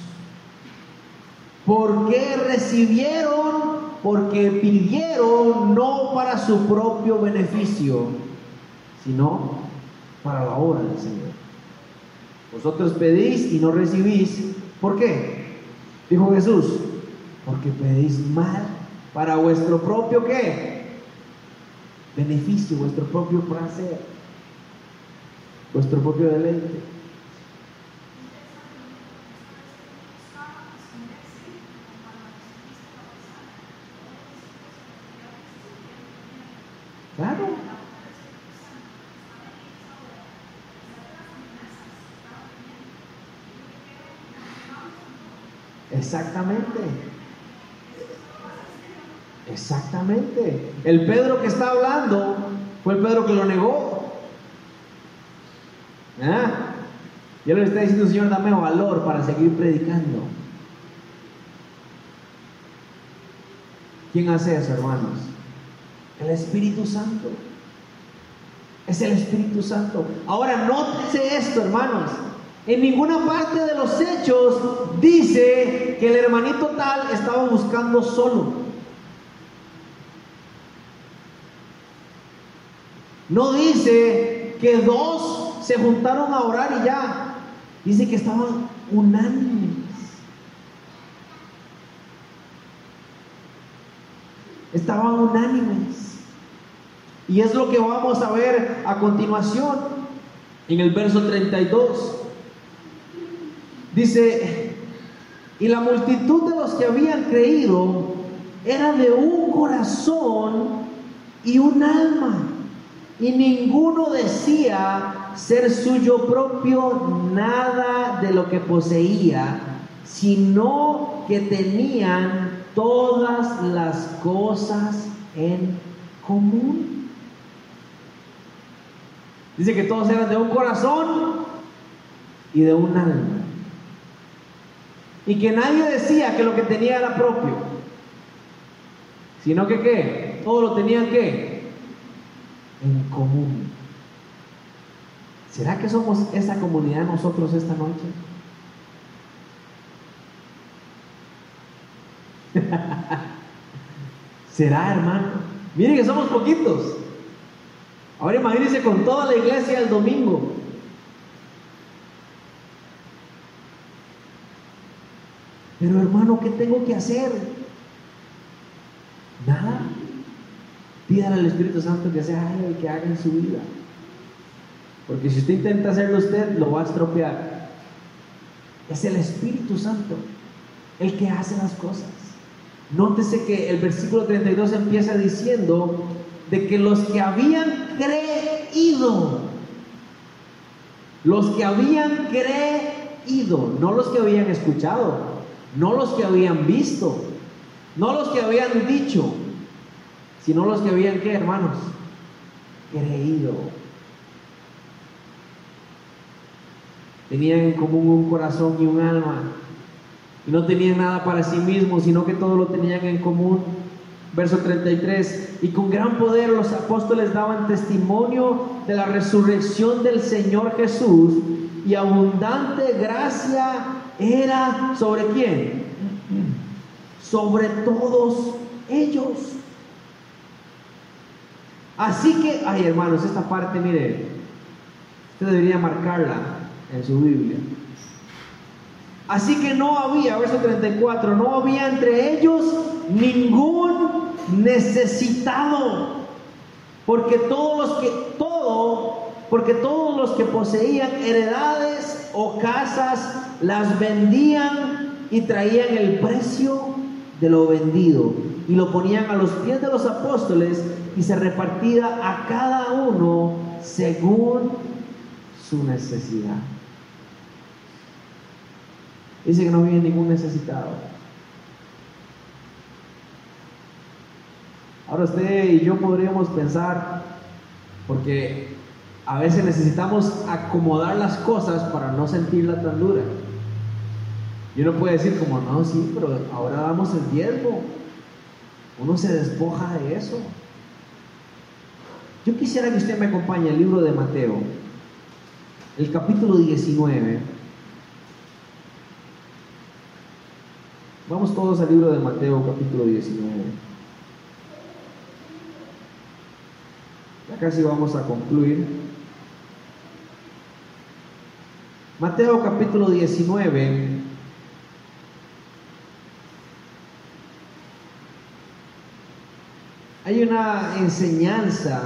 ¿Por qué recibieron? Porque pidieron no para su propio beneficio, sino para la obra del Señor. Vosotros pedís y no recibís. ¿Por qué? Dijo Jesús, porque pedís mal para vuestro propio qué? Beneficio, vuestro propio placer, vuestro propio deleite. Claro. Exactamente. Exactamente. El Pedro que está hablando fue el Pedro que lo negó. ¿Ah? Ya le está diciendo, Señor, dame valor para seguir predicando. ¿Quién hace eso, hermanos? El Espíritu Santo. Es el Espíritu Santo. Ahora, nótese esto, hermanos. En ninguna parte de los hechos dice que el hermanito tal estaba buscando solo. No dice que dos se juntaron a orar y ya. Dice que estaban unánimes. Estaban unánimes. Y es lo que vamos a ver a continuación en el verso 32. Dice, y la multitud de los que habían creído era de un corazón y un alma. Y ninguno decía ser suyo propio nada de lo que poseía, sino que tenían todas las cosas en común. Dice que todos eran de un corazón y de un alma. Y que nadie decía que lo que tenía era propio. Sino que qué? Todos lo tenían qué? En común. ¿Será que somos esa comunidad nosotros esta noche? (laughs) ¿Será, hermano? Miren que somos poquitos. Ahora imagínense con toda la iglesia el domingo. Pero hermano, ¿qué tengo que hacer? Nada. Pídale al Espíritu Santo que sea algo que haga en su vida. Porque si usted intenta hacerlo usted, lo va a estropear. Es el Espíritu Santo el que hace las cosas. Nótese que el versículo 32 empieza diciendo de que los que habían creído, los que habían creído, no los que habían escuchado, no los que habían visto, no los que habían dicho, sino los que habían, ¿qué hermanos? Creído. Tenían en común un corazón y un alma. Y no tenían nada para sí mismos, sino que todo lo tenían en común. Verso 33, y con gran poder los apóstoles daban testimonio de la resurrección del Señor Jesús y abundante gracia era sobre quién? Sobre todos ellos. Así que, ay hermanos, esta parte, mire, usted debería marcarla en su Biblia. Así que no había, verso 34, no había entre ellos ningún necesitado, porque todos los que, todo, porque todos los que poseían heredades o casas las vendían y traían el precio de lo vendido y lo ponían a los pies de los apóstoles y se repartía a cada uno según su necesidad. Dice que no había ningún necesitado. Ahora usted y yo podríamos pensar, porque a veces necesitamos acomodar las cosas para no sentirla tan dura. Y uno puede decir como, no, sí, pero ahora damos el diezmo. Uno se despoja de eso. Yo quisiera que usted me acompañe al libro de Mateo, el capítulo 19. Vamos todos al libro de Mateo capítulo 19. Ya casi vamos a concluir. Mateo capítulo 19. Hay una enseñanza.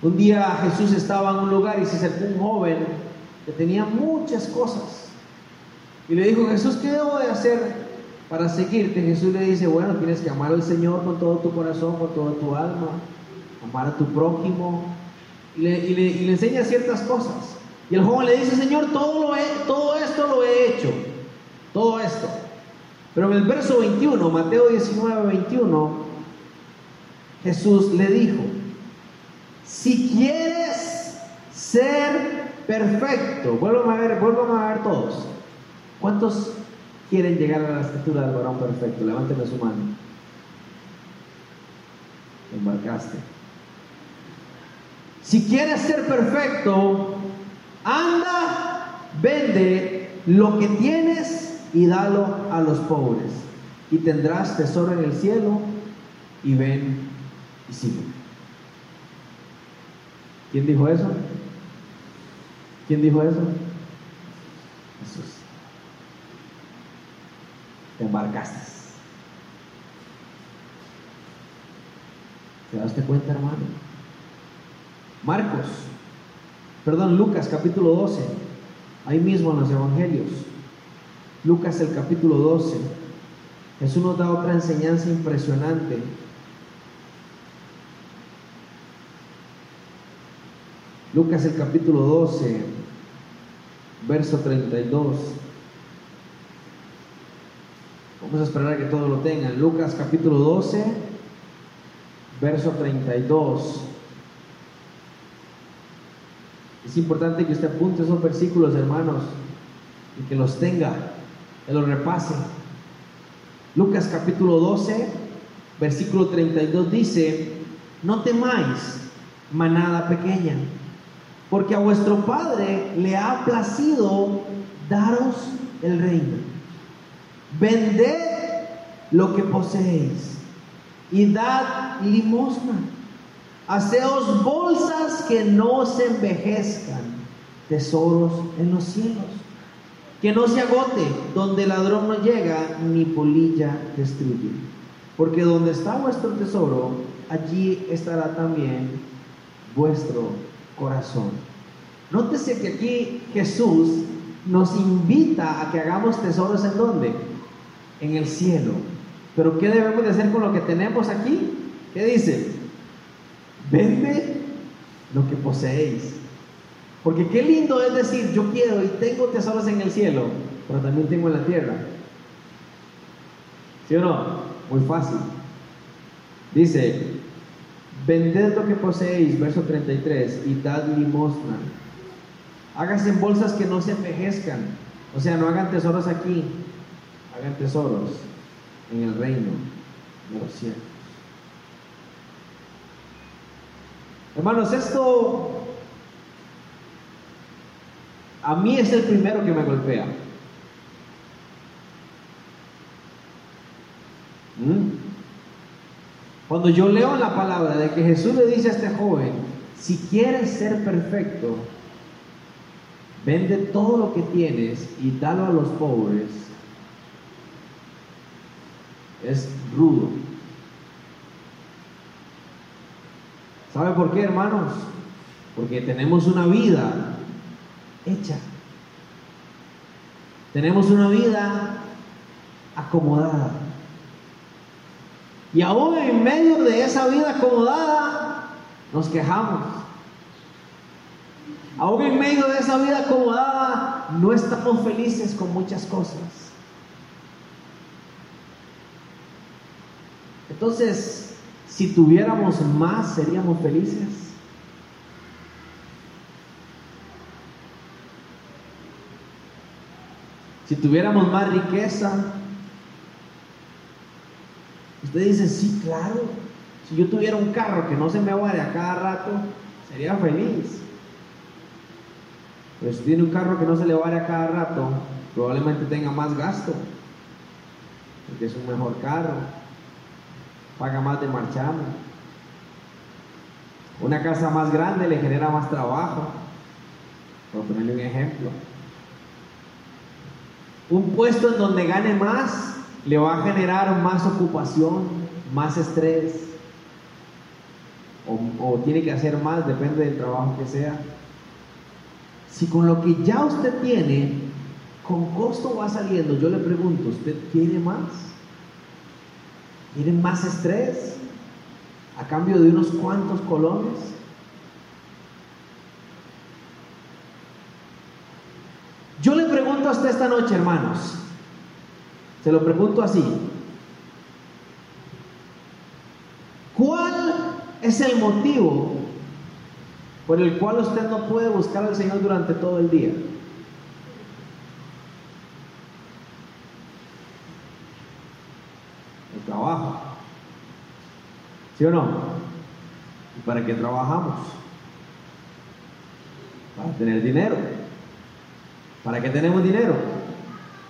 Un día Jesús estaba en un lugar y se acercó un joven que tenía muchas cosas. Y le dijo, Jesús, ¿qué debo de hacer para seguirte? Jesús le dice, bueno, tienes que amar al Señor con todo tu corazón, con toda tu alma, amar a tu prójimo. Y le, enseña ciertas cosas. Y el joven le dice, Señor, todo, todo esto lo he hecho. Todo esto. Pero en el verso 21, Mateo 19, 21, Jesús le dijo, si quieres ser perfecto, vuelvo a ver, vuelvo a ver todos. ¿Cuántos quieren llegar a la estatura del varón perfecto? Levánteme su mano. Embarcaste. Si quieres ser perfecto, anda, vende lo que tienes y dalo a los pobres. Y tendrás tesoro en el cielo y ven y sigue. ¿Quién dijo eso? ¿Quién dijo eso? Jesús te embarcaste. ¿Te daste cuenta, hermano? Marcos, perdón, Lucas capítulo 12, ahí mismo en los evangelios. Lucas el capítulo 12. Jesús nos da otra enseñanza impresionante. Lucas el capítulo 12, verso 32. Vamos a esperar a que todos lo tengan. Lucas capítulo 12, verso 32. Es importante que usted apunte esos versículos, hermanos, y que los tenga, que los repase. Lucas capítulo 12, versículo 32 dice, no temáis, manada pequeña, porque a vuestro Padre le ha placido daros el reino. Vended lo que poseéis y dad limosna. Haceos bolsas que no se envejezcan, tesoros en los cielos, que no se agote, donde el ladrón no llega ni polilla destruye. Porque donde está vuestro tesoro, allí estará también vuestro corazón. Nótese que aquí Jesús nos invita a que hagamos tesoros en donde? en el cielo. Pero ¿qué debemos de hacer con lo que tenemos aquí? ¿Qué dice? Vende lo que poseéis. Porque qué lindo es decir, yo quiero y tengo tesoros en el cielo, pero también tengo en la tierra. ¿Sí o no? Muy fácil. Dice, vended lo que poseéis, verso 33, y dad limosna. Hágase en bolsas que no se envejezcan. O sea, no hagan tesoros aquí, hagan tesoros en el reino de los cielos. Hermanos, esto a mí es el primero que me golpea. ¿Mm? Cuando yo leo la palabra de que Jesús le dice a este joven, si quieres ser perfecto, vende todo lo que tienes y dalo a los pobres es rudo. ¿Sabe por qué, hermanos? Porque tenemos una vida hecha. Tenemos una vida acomodada. Y aún en medio de esa vida acomodada, nos quejamos. Aún en medio de esa vida acomodada, no estamos felices con muchas cosas. Entonces, si tuviéramos más, seríamos felices. Si tuviéramos más riqueza, usted dice, sí, claro. Si yo tuviera un carro que no se me aguare a cada rato, sería feliz. Pero si tiene un carro que no se le aguare a cada rato, probablemente tenga más gasto. porque es un mejor carro, paga más de marchamo. Una casa más grande le genera más trabajo, por ponerle un ejemplo. Un puesto en donde gane más le va a generar más ocupación, más estrés, o, tiene que hacer más, depende del trabajo que sea. Si con lo que ya usted tiene, con costo va saliendo, yo le pregunto, ¿usted quiere más? ¿Quiere más estrés? ¿A cambio de unos cuantos colones? Yo le pregunto a usted esta noche, hermanos, se lo pregunto así, ¿cuál es el motivo por el cual usted no puede buscar al Señor durante todo el día? El trabajo. ¿Sí o no? ¿Y para qué trabajamos? Para tener dinero. ¿Para qué tenemos dinero?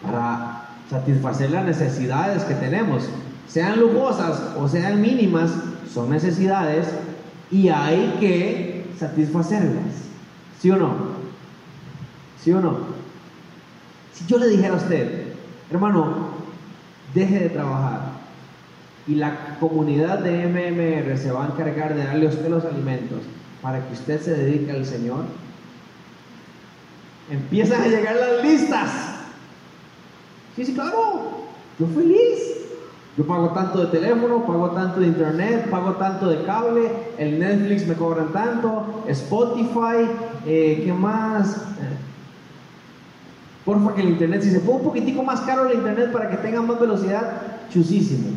Para satisfacer las necesidades que tenemos. Sean lujosas o sean mínimas, son necesidades y hay que satisfacerlas. ¿Sí o no? ¿Sí o no? Si yo le dijera a usted, hermano, deje de trabajar y la comunidad de MMR se va a encargar de darle a usted los alimentos para que usted se dedique al Señor, empiezan a llegar las listas. Sí, sí, claro, yo feliz. Yo pago tanto de teléfono, pago tanto de internet, pago tanto de cable, el Netflix me cobran tanto, Spotify, eh, ¿qué más? Eh, porfa que el internet, si se pone un poquitico más caro el internet para que tenga más velocidad, chusísimo.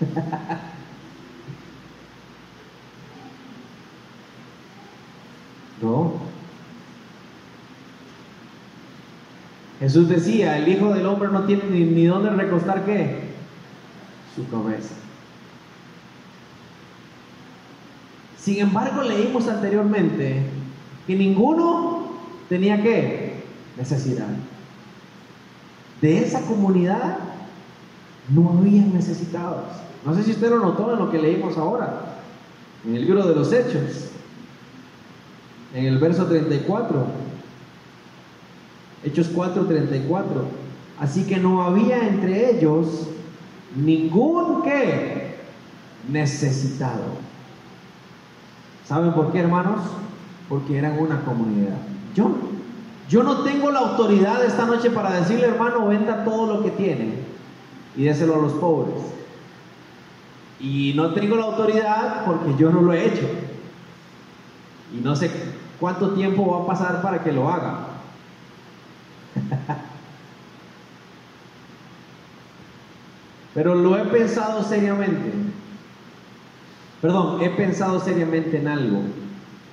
(laughs) no. Jesús decía, el Hijo del Hombre no tiene ni, dónde recostar qué? Su cabeza. Sin embargo, leímos anteriormente que ninguno tenía qué? Necesidad. De esa comunidad no había necesitados. No sé si usted lo notó en lo que leímos ahora, en el libro de los Hechos, en el verso 34. Hechos 4:34. Así que no había entre ellos ningún que necesitado. ¿Saben por qué, hermanos? Porque eran una comunidad. Yo, yo no tengo la autoridad esta noche para decirle, hermano, venda todo lo que tiene y déselo a los pobres. Y no tengo la autoridad porque yo no lo he hecho. Y no sé cuánto tiempo va a pasar para que lo haga. (laughs) Pero lo he pensado seriamente. Perdón, he pensado seriamente en algo,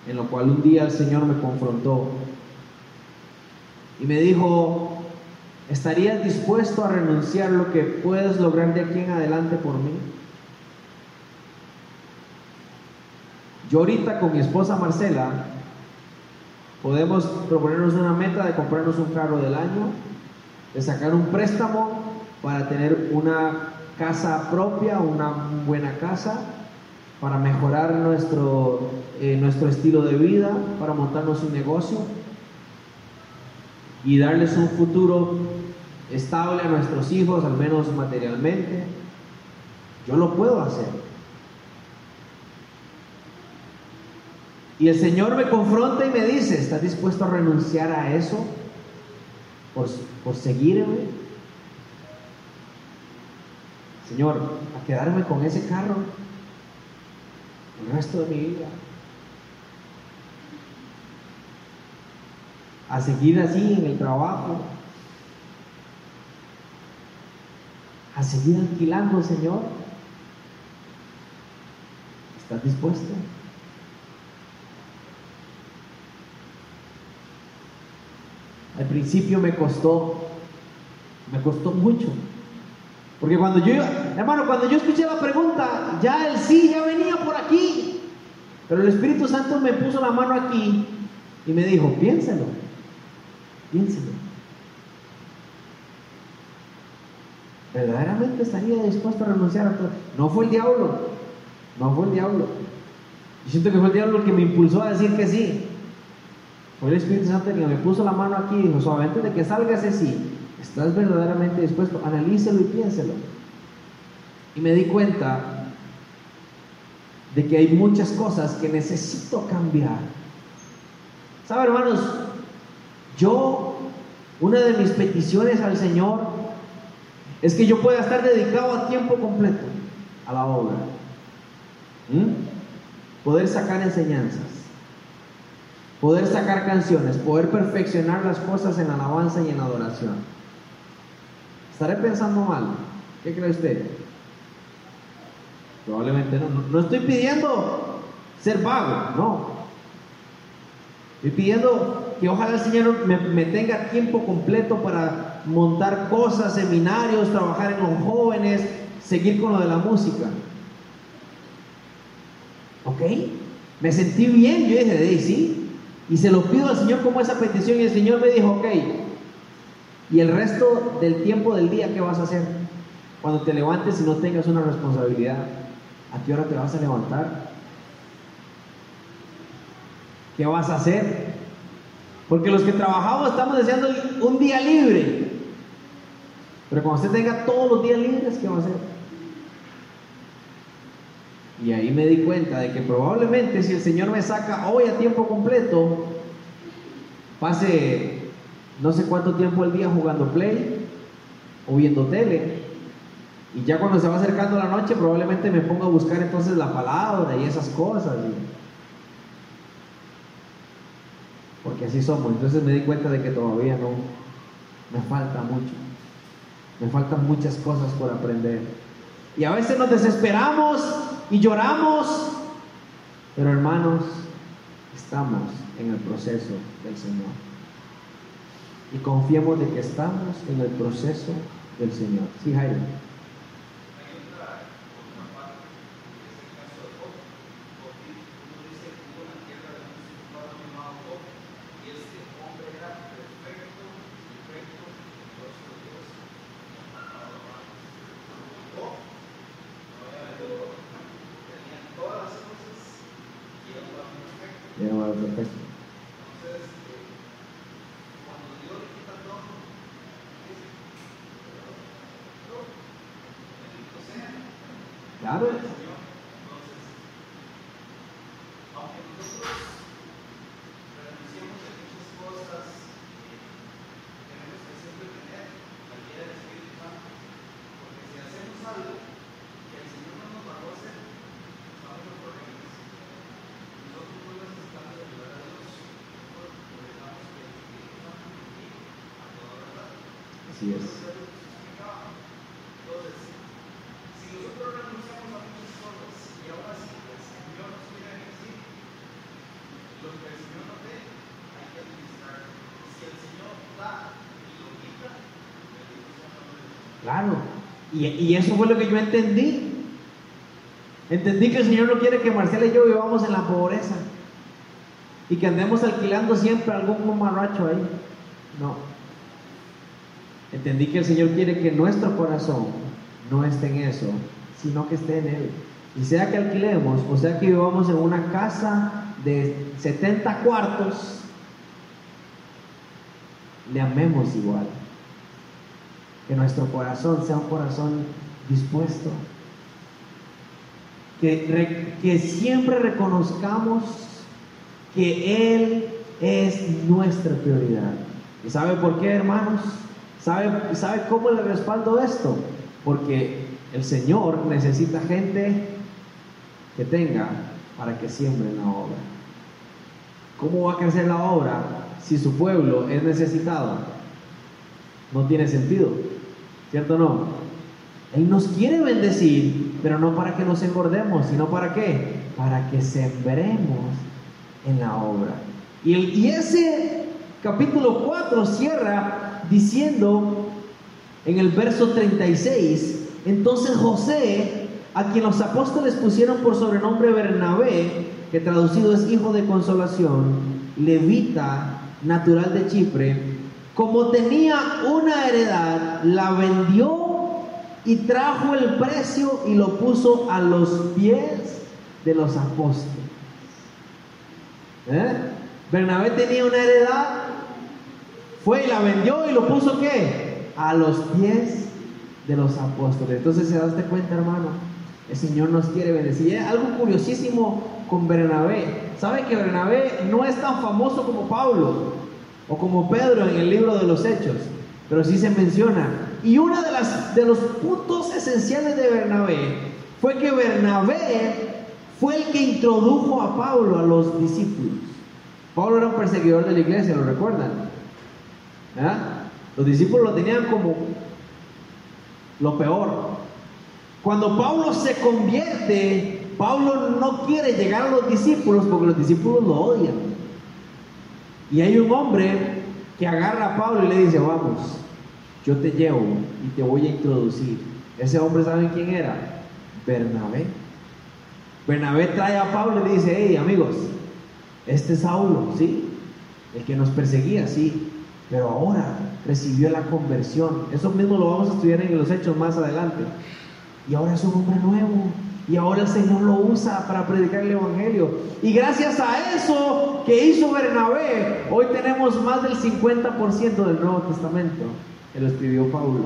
en lo cual un día el Señor me confrontó y me dijo, ¿estarías dispuesto a renunciar lo que puedes lograr de aquí en adelante por mí? Yo ahorita con mi esposa Marcela podemos proponernos una meta de comprarnos un carro del año, de sacar un préstamo para tener una casa propia, una buena casa, para mejorar nuestro, eh, nuestro estilo de vida, para montarnos un negocio y darles un futuro estable a nuestros hijos, al menos materialmente. Yo lo puedo hacer. Y el Señor me confronta y me dice, ¿estás dispuesto a renunciar a eso por, por seguirme? Señor, a quedarme con ese carro el resto de mi vida. A seguir así en el trabajo. A seguir alquilando, Señor. ¿Estás dispuesto? Al principio me costó, me costó mucho. Porque cuando yo, hermano, cuando yo escuché la pregunta, ya el sí ya venía por aquí. Pero el Espíritu Santo me puso la mano aquí y me dijo, piénselo, piénselo. verdaderamente estaría dispuesto a renunciar a todo. No fue el diablo, no fue el diablo. Yo siento que fue el diablo el que me impulsó a decir que sí. Fue el Espíritu Santo que me puso la mano aquí y dijo, suavemente de que salga ese sí, ¿estás verdaderamente dispuesto? Analícelo y piénselo. Y me di cuenta de que hay muchas cosas que necesito cambiar. ¿Sabe, hermanos? Yo, una de mis peticiones al Señor es que yo pueda estar dedicado a tiempo completo a la obra. Poder sacar enseñanzas, poder sacar canciones, poder perfeccionar las cosas en alabanza y en adoración. ¿Estaré pensando mal? ¿Qué cree usted? Probablemente no. No, estoy pidiendo ser vago, no. Estoy pidiendo que ojalá el Señor me, tenga tiempo completo para montar cosas, seminarios, trabajar en los jóvenes, seguir con lo de la música. ¿Ok? Me sentí bien, yo dije, sí. Y se lo pido al Señor como esa petición y el Señor me dijo, ok. ¿Y el resto del tiempo del día qué vas a hacer? Cuando te levantes y no tengas una responsabilidad, ¿a qué hora te vas a levantar? ¿Qué vas a hacer? Porque los que trabajamos estamos deseando un día libre. Pero cuando usted tenga todos los días libres, ¿qué va a hacer? Y ahí me di cuenta de que probablemente si el Señor me saca hoy a tiempo completo, pase no sé cuánto tiempo al día jugando play o viendo tele. Y ya cuando se va acercando la noche probablemente me ponga a buscar entonces la palabra y esas cosas. Porque así somos. Entonces me di cuenta de que todavía no, me falta mucho. Me faltan muchas cosas por aprender. Y a veces nos desesperamos y lloramos. Pero hermanos, estamos en el proceso del Señor. Y confiemos de que estamos en el proceso del Señor. Sí, Jairo. Así es. Claro, y, y, eso fue lo que yo entendí. Entendí que el Señor no quiere que Marcela y yo vivamos en la pobreza y que andemos alquilando siempre algún mamarracho ahí. No. Entendí que el Señor quiere que nuestro corazón no esté en eso, sino que esté en Él. Y sea que alquilemos, o sea que vivamos en una casa de 70 cuartos, le amemos igual. Que nuestro corazón sea un corazón dispuesto. Que, siempre reconozcamos que Él es nuestra prioridad. ¿Y sabe por qué, hermanos? ¿Sabe, ¿Sabe cómo le respaldo esto? Porque el Señor necesita gente que tenga para que siembre la obra. ¿Cómo va a crecer la obra si su pueblo es necesitado? No tiene sentido, ¿cierto o no? Él nos quiere bendecir, pero no para que nos engordemos, sino para qué? Para que sembremos en la obra. Y, el, y ese capítulo 4 cierra diciendo en el verso 36, entonces José, a quien los apóstoles pusieron por sobrenombre Bernabé, que traducido es hijo de consolación, levita, natural de Chipre, como tenía una heredad, la vendió y trajo el precio y lo puso a los pies de los apóstoles. ¿Eh? Bernabé tenía una heredad, fue y la vendió y lo puso qué? A los pies de los apóstoles. Entonces se daste cuenta, hermano, el Señor nos quiere bendecir. algo curiosísimo con Bernabé. ¿Sabe que Bernabé no es tan famoso como Pablo o como Pedro en el libro de los Hechos? Pero sí se menciona. Y uno de, de los puntos esenciales de Bernabé fue que Bernabé fue el que introdujo a Pablo a los discípulos. Pablo era un perseguidor de la iglesia, ¿lo recuerdan? Los discípulos lo tenían como lo peor. Cuando Pablo se convierte, Pablo no quiere llegar a los discípulos porque los discípulos lo odian. Y hay un hombre que agarra a Pablo y le dice, vamos, yo te llevo y te voy a introducir. Ese hombre, ¿saben quién era? Bernabé. Bernabé trae a Pablo y dice, hey amigos, este es Saulo, ¿sí? El que nos perseguía, sí, pero ahora recibió la conversión. Eso mismo lo vamos a estudiar en los hechos más adelante. Y ahora es un hombre nuevo. Y ahora el Señor lo usa para predicar el Evangelio. Y gracias a eso que hizo Bernabé, hoy tenemos más del 50% del Nuevo Testamento que lo escribió Pablo.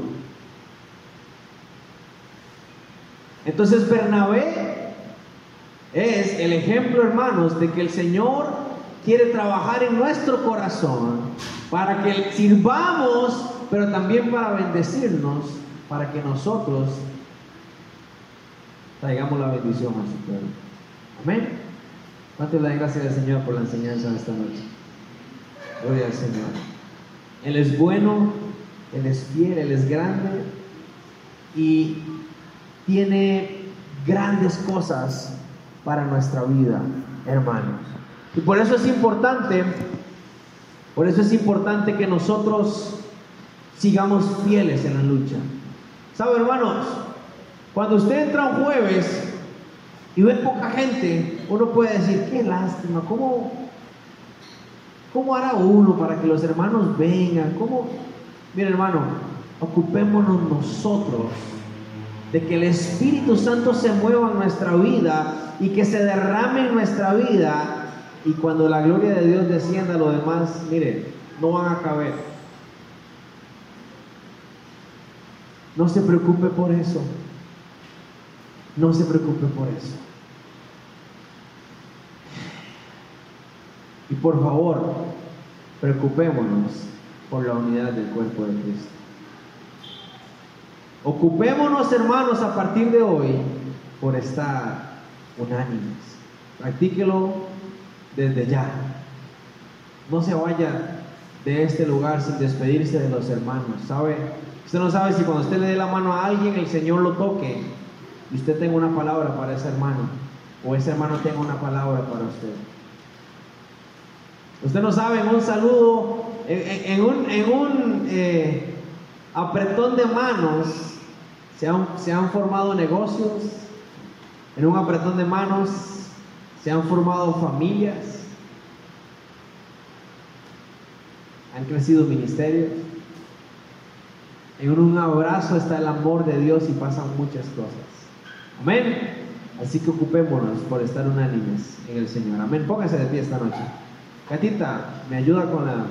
Entonces Bernabé es el ejemplo, hermanos, de que el Señor quiere trabajar en nuestro corazón para que sirvamos, pero también para bendecirnos, para que nosotros traigamos la bendición a su pueblo. Amén. ¿Cuánto le dan gracias al Señor por la enseñanza de esta noche? Gloria al Señor. Él es bueno, Él es fiel, Él es grande y tiene grandes cosas para nuestra vida, hermanos. Y por eso es importante, por eso es importante que nosotros sigamos fieles en la lucha. ¿Sabe, hermanos? Cuando usted entra un jueves y ve poca gente, uno puede decir, qué lástima, ¿cómo, cómo hará uno para que los hermanos vengan? ¿Cómo? Mire hermano, ocupémonos nosotros de que el Espíritu Santo se mueva en nuestra vida y que se derrame en nuestra vida y cuando la gloria de Dios descienda, lo demás, mire, no van a caber. No se preocupe por eso. No se preocupe por eso. Y por favor, preocupémonos por la unidad del cuerpo de Cristo. Ocupémonos, hermanos, a partir de hoy por estar unánimes. Practíquelo desde ya. No se vaya de este lugar sin despedirse de los hermanos. ¿Sabe? Usted no sabe si cuando usted le dé la mano a alguien, el Señor lo toque y usted tenga una palabra para ese hermano, o ese hermano tenga una palabra para usted. Usted no sabe, en un saludo, en, un, eh, apretón de manos, se han, se han formado negocios, en un apretón de manos se han formado familias, han crecido ministerios. En un abrazo está el amor de Dios y pasan muchas cosas. Amén. Así que ocupémonos por estar unánimes en el Señor. Amén. Póngase de pie esta noche. Catita, me ayuda con la